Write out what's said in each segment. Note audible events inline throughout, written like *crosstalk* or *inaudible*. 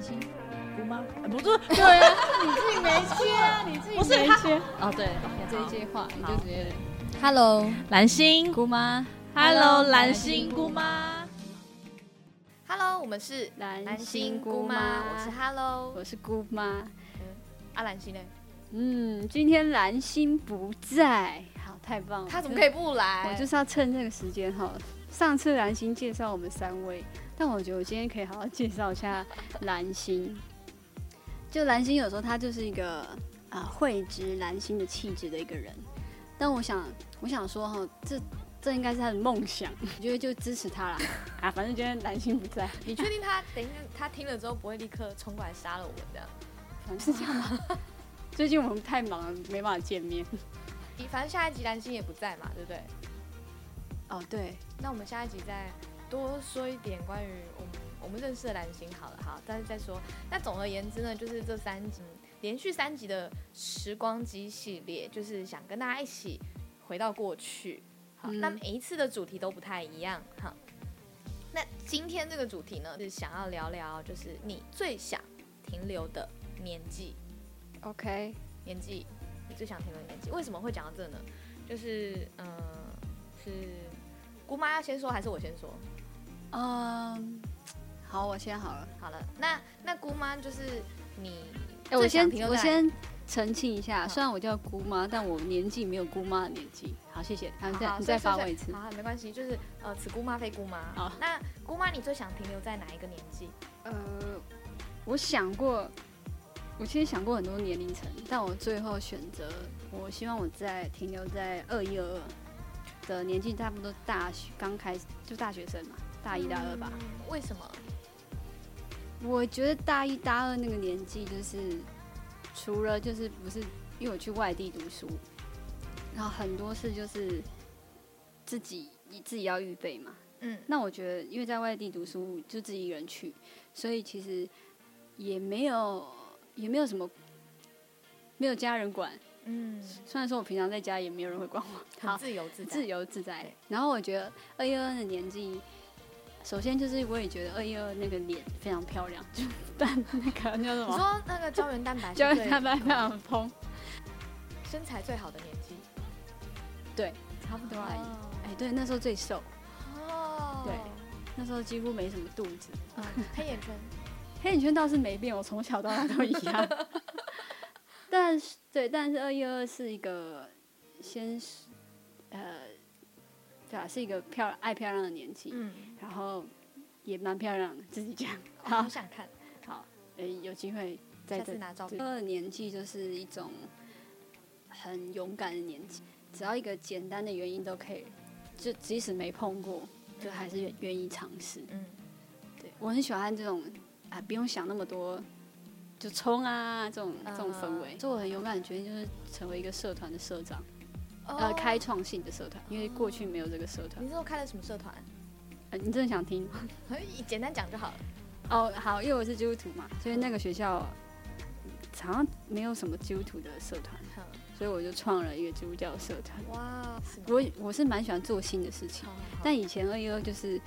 蓝心姑妈，呃不是，*laughs* 对啊，你自己没切啊，你自己不是他没切。哦，对，这一句话你就直接 Hello，蓝心姑妈，Hello，蓝心姑妈，Hello，我们是蓝蓝心心姑妈，我是 Hello，我是姑妈。阿蓝心呢？嗯，今天蓝心不在，好，太棒了。他怎么可以不来？我就是要趁这个时间哈。上次蓝星介绍我们三位，但我觉得我今天可以好好介绍一下蓝星。就蓝星有时候他就是一个啊慧知蓝星的气质的一个人，但我想我想说哈，这这应该是他的梦想，我觉得就支持他啦。*laughs* 啊，反正今天蓝星不在，你确定他等一下他听了之后不会立刻冲过来杀了我们这样？反正是这样吗？*laughs* 最近我们太忙了，没办法见面。反正下一集蓝星也不在嘛，对不对？哦，对，那我们下一集再多说一点关于我们我们认识的蓝星好了，好，但是再说。那总而言之呢，就是这三集连续三集的时光机系列，就是想跟大家一起回到过去。好，嗯那每一次的主题都不太一样。哈，那今天这个主题呢，是想要聊聊，就是你最想停留的年纪。OK，年纪，你最想停留的年纪，为什么会讲到这呢？就是，嗯、是姑妈要先说还是我先说？嗯，好，我先好了。好了，那那姑妈就是你哎、我先我先澄清一下，好虽然我叫姑妈，但我年纪没有姑妈的年纪。好，谢谢。好，你再你再发问一次。好，好没关系，就是呃，此姑妈非姑妈。好那姑妈你最想停留在哪一个年纪？呃，我想过，我其实想过很多年龄层，但我最后选择，我希望我在停留在二一二二的年纪，差不多大学刚开始就大学生嘛，大一大二吧。嗯为什么？我觉得大一大二那个年纪，就是除了就是不是因为我去外地读书，然后很多事就是自己你自己要预备嘛。嗯那我觉得，因为在外地读书，就自己一个人去，所以其实也没有也没有什么没有家人管。嗯，虽然说我平常在家也没有人会管我，好自由自在。自由自在。然后我觉得二一二的年纪，首先就是我也觉得二一二那个脸非常漂亮，就但那个叫什你么？说那个胶原蛋白是胶原蛋白非常蓬，身材最好的年纪，对，差不多而已。哦哎，对，那时候最瘦，哦，对那时候几乎没什么肚子，嗯，黑眼圈。*laughs* 黑眼圈倒是没变，我从小到大都一样。但是对，但是二一二是一个先是呃，对啊，是一个漂爱漂亮的年纪，嗯，然后也蛮漂亮的，自己讲。好想看，好，呃，有机会再次拿照片。二的年纪就是一种很勇敢的年纪，只要一个简单的原因都可以，就即使没碰过，就还是愿意尝试。嗯，对我很喜欢这种啊，不用想那么多，就冲啊这种这种氛围。嗯所以我很勇敢的决定就是成为一个社团的社长，呃，哦开创性的社团，因为过去没有这个社团你。那时候开了什么社团？呃，你真的想听？*laughs* 简单讲就好了。哦，好，因为我是基督徒嘛，所以那个学校好像没有什么基督徒的社团，所以我就创了一个基督教社团。哇，我我是蛮喜欢做新的事情，好好好但以前二一二就是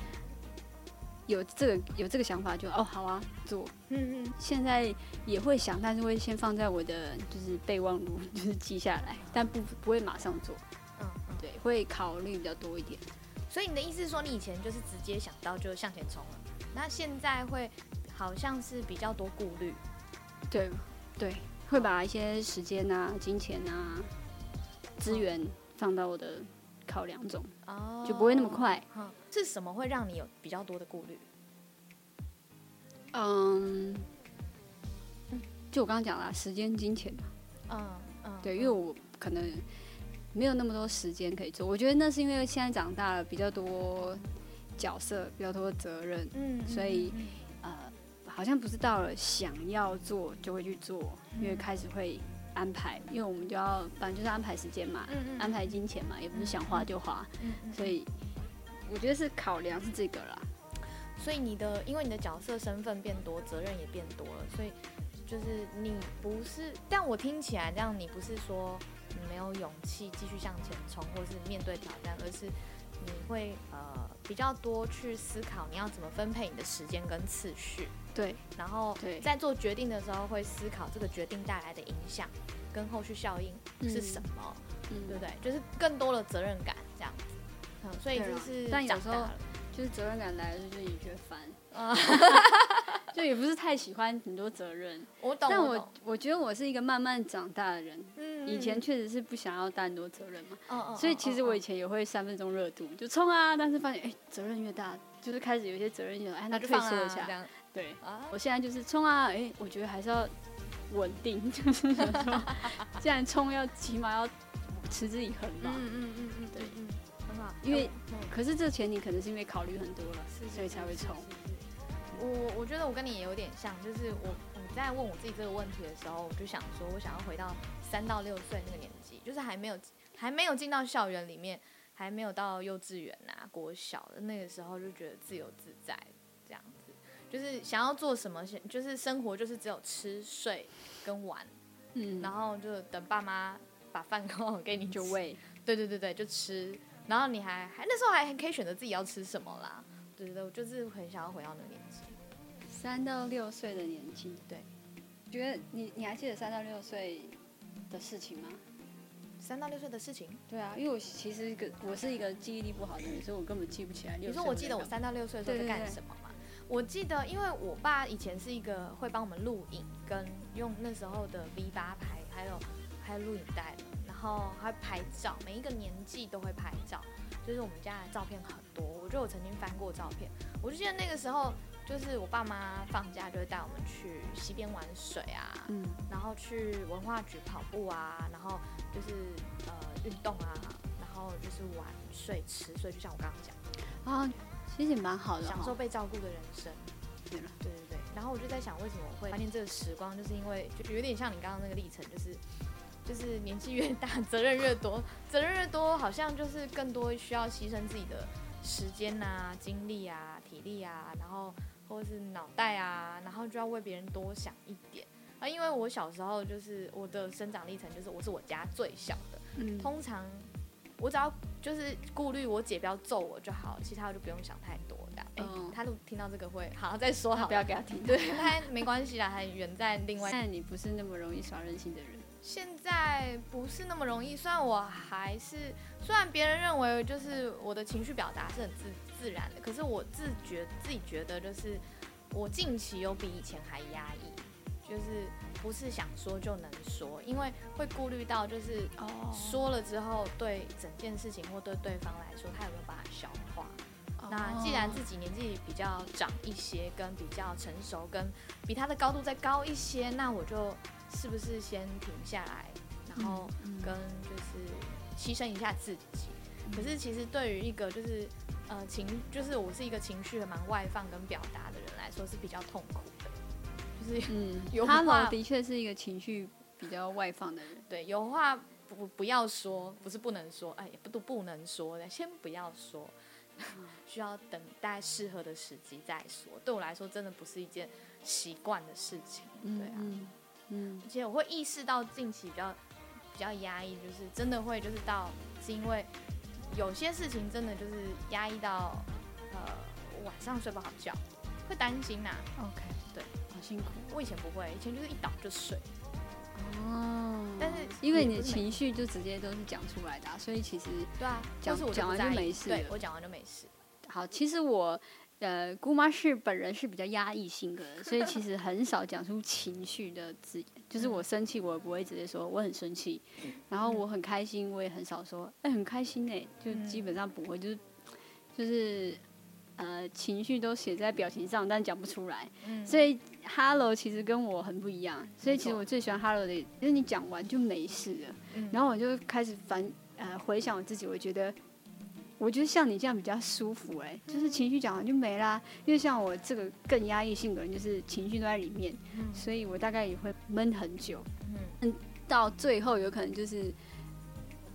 有这个有这个想法就，哦好啊做，嗯嗯，现在也会想，但是会先放在我的就是备忘录，就是记下来，但不不会马上做，嗯嗯，对，会考虑比较多一点。所以你的意思是说，你以前就是直接想到就向前冲了，那现在会好像是比较多顾虑，对对，会把一些时间啊、金钱啊、资源放到我的考两种，哦就不会那么。快。哼，是什么会让你有比较多的顾虑？嗯，就我刚刚讲了，时间、金钱嘛。嗯嗯，对，因为我可能没有那么多时间可以做。我觉得那是因为现在长大了，比较多角色，比较多责任，嗯，嗯所以嗯呃，好像不是到了想要做就会去做，因为嗯开始会安排，因为我们就要反正就是安排时间嘛，嗯嗯安排金钱嘛，也不是想花就花，所以我觉得是考量是这个啦。所以你的，因为你的角色身份变多，责任也变多了，所以就是你不是，但我听起来这样，你不是说你没有勇气继续向前冲，或是面对挑战，而是你会呃比较多去思考你要怎么分配你的时间跟次序，对。然后对。在做决定的时候会思考这个决定带来的影响跟后续效应是什么，嗯。对不对？就是更多的责任感这样。子。嗯，所以就是但有时候就是责任感来了，就是你觉得烦，*laughs* *laughs* *laughs* 啊，就也不是太喜欢很多责任。*laughs* 我懂，但我我觉得我是一个慢慢长大的人，嗯以前确实是不想要担很多责任嘛，所以其实我以前前也会三分钟热度就冲啊，但是发现哎、责任越大，就是开始有一些责任就哎那退缩一下，啊对啊，我现在就是冲啊，哎、我觉得还是要稳定，就是想说既然冲要起码要持之以恒吧，嗯嗯嗯嗯，对嗯，很好，因为嗯可是这前提可能是因为考虑很多了，所以才会冲。。我我觉得我跟你也有点像，就是我你在问我自己这个问题的时候，我就想说，我想要回到三到六岁那个年纪，就是还没有还没有进到校园里面，还没有到幼稚园啊、国小的那个时候，就觉得自由自在这样子，就是想要做什么，就是生活就是只有吃睡跟玩，嗯，然后就等爸妈把饭刚好给你就喂，对对对对，就吃，然后你还还那时候还可以选择自己要吃什么啦。对对对，我就是很想要回到那个年纪。三到六岁的年纪，对，觉得你你还记得三到六岁的事情吗？三到六岁的事情，对啊，因为我其实一个我是一个记忆力不好的人，所以我根本记不起来。你说我记得我三到六岁的时候在干什么吗？我记得，因为我爸以前是一个会帮我们录影，跟用那时候的 V 八拍，还有还有录影带，然后还拍照，每一个年纪都会拍照，就是我们家的照片很多。我觉得我曾经翻过照片，我就记得那个时候，就是我爸妈放假就会带我们去溪边玩水啊，嗯，然后去文化局跑步啊，然后就是呃运动啊，然后就是玩睡吃，所以就像我刚刚讲，啊，其实也蛮好的哈，享受被照顾的人生。对。了，对对对，然后我就在想，为什么我会怀念这个时光，就是因为就有点像你刚刚那个历程，就是就是年纪越大，责任越多，*laughs* 责任越多，好像就是更多需要牺牲自己的时间啊、精力啊、体力啊，然后或是脑袋啊，然后就要为别人多想一点。啊，因为我小时候就是我的生长历程，就是我是我家最小的，嗯，通常我只要就是顾虑我姐不要揍我就好，其他我就不用想太多的。哎、嗯他都听到这个会好再说好不，要给他听。对，他没关系啦，还远在另外。但你不是那么容易耍任性的人，现在不是那么容易，虽然我还是，虽然别人认为就是我的情绪表达是很自自然的，可是我自觉自己觉得就是我近期有比以前还压抑，就是不是想说就能说，因为会顾虑到就是哦说了之后对整件事情或对对方来说他有没有办法消化。那既然自己年纪比较长一些，跟比较成熟，跟比他的高度再高一些，那我就是不是先停下来，然后嗯跟就是牺牲一下自己。可是其实对于一个就是呃情，就是我是一个情绪蛮外放跟表达的人来说是比较痛苦的，就是嗯 *laughs* 有哈话罗的确是一个情绪比较外放的人，对有话不不要说，不是不能说，哎，也不都不能说的，先不要说。*laughs* 需要等待适合的时机再说。对我来说，真的不是一件习惯的事情。对啊，嗯嗯而且我会意识到近期比较比较压抑，就是真的会就是到是因为有些事情真的就是压抑到呃晚上睡不好觉，会担心呐、，OK，对，好辛苦我以前不会，以前就是一倒就睡。哦。但是因为你的情绪就直接都是讲出来的啊、所以其实对啊，讲讲完就没事了对我讲完就没事。好，其实我呃姑妈是本人是比较压抑性格的，所以其实很少讲出情绪的字眼。就是我生气，我也不会直接说我很生气，然后我很开心，我也很少说哎、很开心哎、就基本上不会，就是就是呃情绪都写在表情上，但讲不出来。嗯，所以 Hello 其实跟我很不一样，所以其实我最喜欢 Hello 的，就是你讲完就没事了。嗯。然后我就开始反呃回想我自己，我觉得我觉得像你这样比较舒服哎、就是情绪讲完就没啦。因为像我这个更压抑性格，就是情绪都在里面，嗯所以我大概也会闷很久，嗯到最后有可能就是。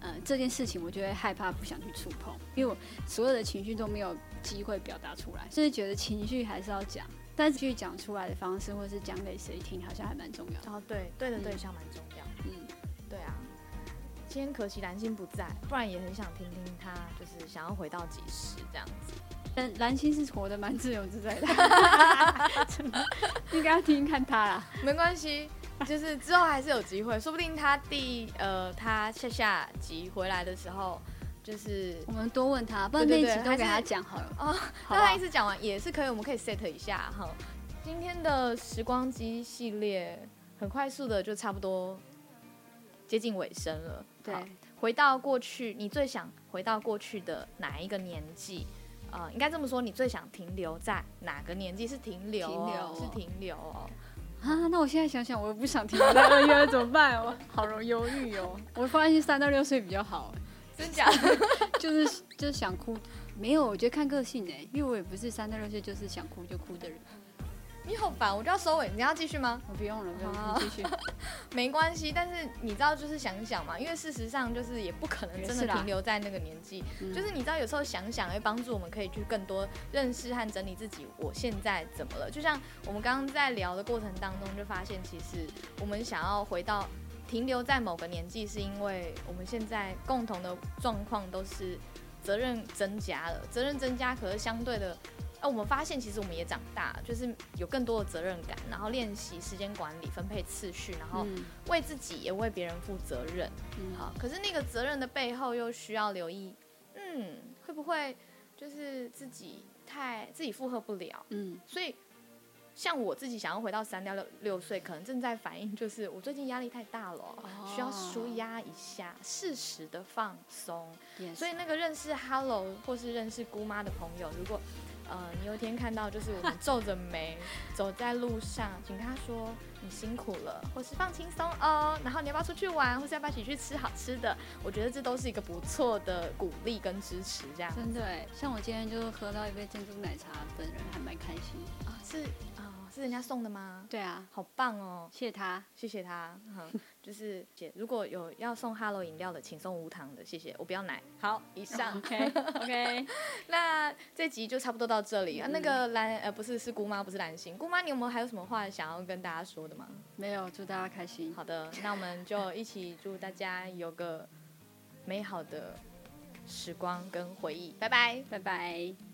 呃，这件事情我就会害怕，不想去触碰，因为我所有的情绪都没有机会表达出来，所以觉得情绪还是要讲，但是去讲出来的方式，或是讲给谁听，好像还蛮重要的。哦对对的对嗯象蛮重要。嗯，对啊，今天可惜蓝心不在，不然也很想听听他就是想要回到几时这样子。但蓝星是活得蛮自由自在的，*laughs* *laughs* 应该要听听看他啦。没关系，就是之后还是有机会，说不定他第呃他下下集回来的时候，就是我们多问他，不然那一集都给他讲好了。哦，那他一？次讲完也是可以，我们可以 set 一下哈。今天的时光机系列很快速的就差不多接近尾声了。对好，回到过去，你最想回到过去的哪一个年纪？呃，应该这么说，你最想停留在哪个年纪？是停留、哦，停留哦是停留哦。啊，那我现在想想，我又不想停留在 *laughs* 二月了，怎么办？我好容易犹豫哦。我发现三到六岁比较好，真假？*laughs* 就是就是想哭，没有，我觉得看个性哎，因为我也不是三到六岁就是想哭就哭的人。你好烦，我就要收尾。你要继续吗？我不用了，不用了，继续。*laughs* 没关系，但是你知道，就是想想嘛，因为事实上就是也不可能真的停留在那个年纪。嗯就是你知道，有时候想想会帮助我们可以去更多认识和整理自己，我现在怎么了？就像我们刚刚在聊的过程当中，就发现其实我们想要回到停留在某个年纪，是因为我们现在共同的状况都是责任增加了，责任增加，可是相对的。呃，我们发现其实我们也长大，就是有更多的责任感，然后练习时间管理、分配次序，然后嗯为自己也为别人负责任。嗯好，可是那个责任的背后又需要留意，嗯，会不会就是自己太自己负荷不了？嗯所以，像我自己想要回到三到六六岁，可能正在反映就是我最近压力太大了，需要舒压一下，适时的放松。所以那个认识 Hello 或是认识姑妈的朋友，如果呃你有一天看到就是我们 *laughs* 皱着眉走在路上，请跟他说你辛苦了，或是放轻松哦，然后你要不要出去玩，或是要不要一起去吃好吃的？我觉得这都是一个不错的鼓励跟支持，这样真的哎，像我今天就喝到一杯珍珠奶茶，本人还蛮开心。啊是啊、是人家送的吗？对啊，好棒哦，谢谢他。谢谢他。嗯，就是姐，如果有要送 Hello 饮料的，请送无糖的，谢谢，我不要奶。好，以上。OK OK，*laughs* 那这集就差不多到这里。啊、嗯那个蓝呃不是是姑妈，不是蓝心。姑妈，你有没有还有什么话想要跟大家说的吗？没有，祝大家开心。好的，那我们就一起祝大家有个美好的时光跟回忆。拜拜。拜拜。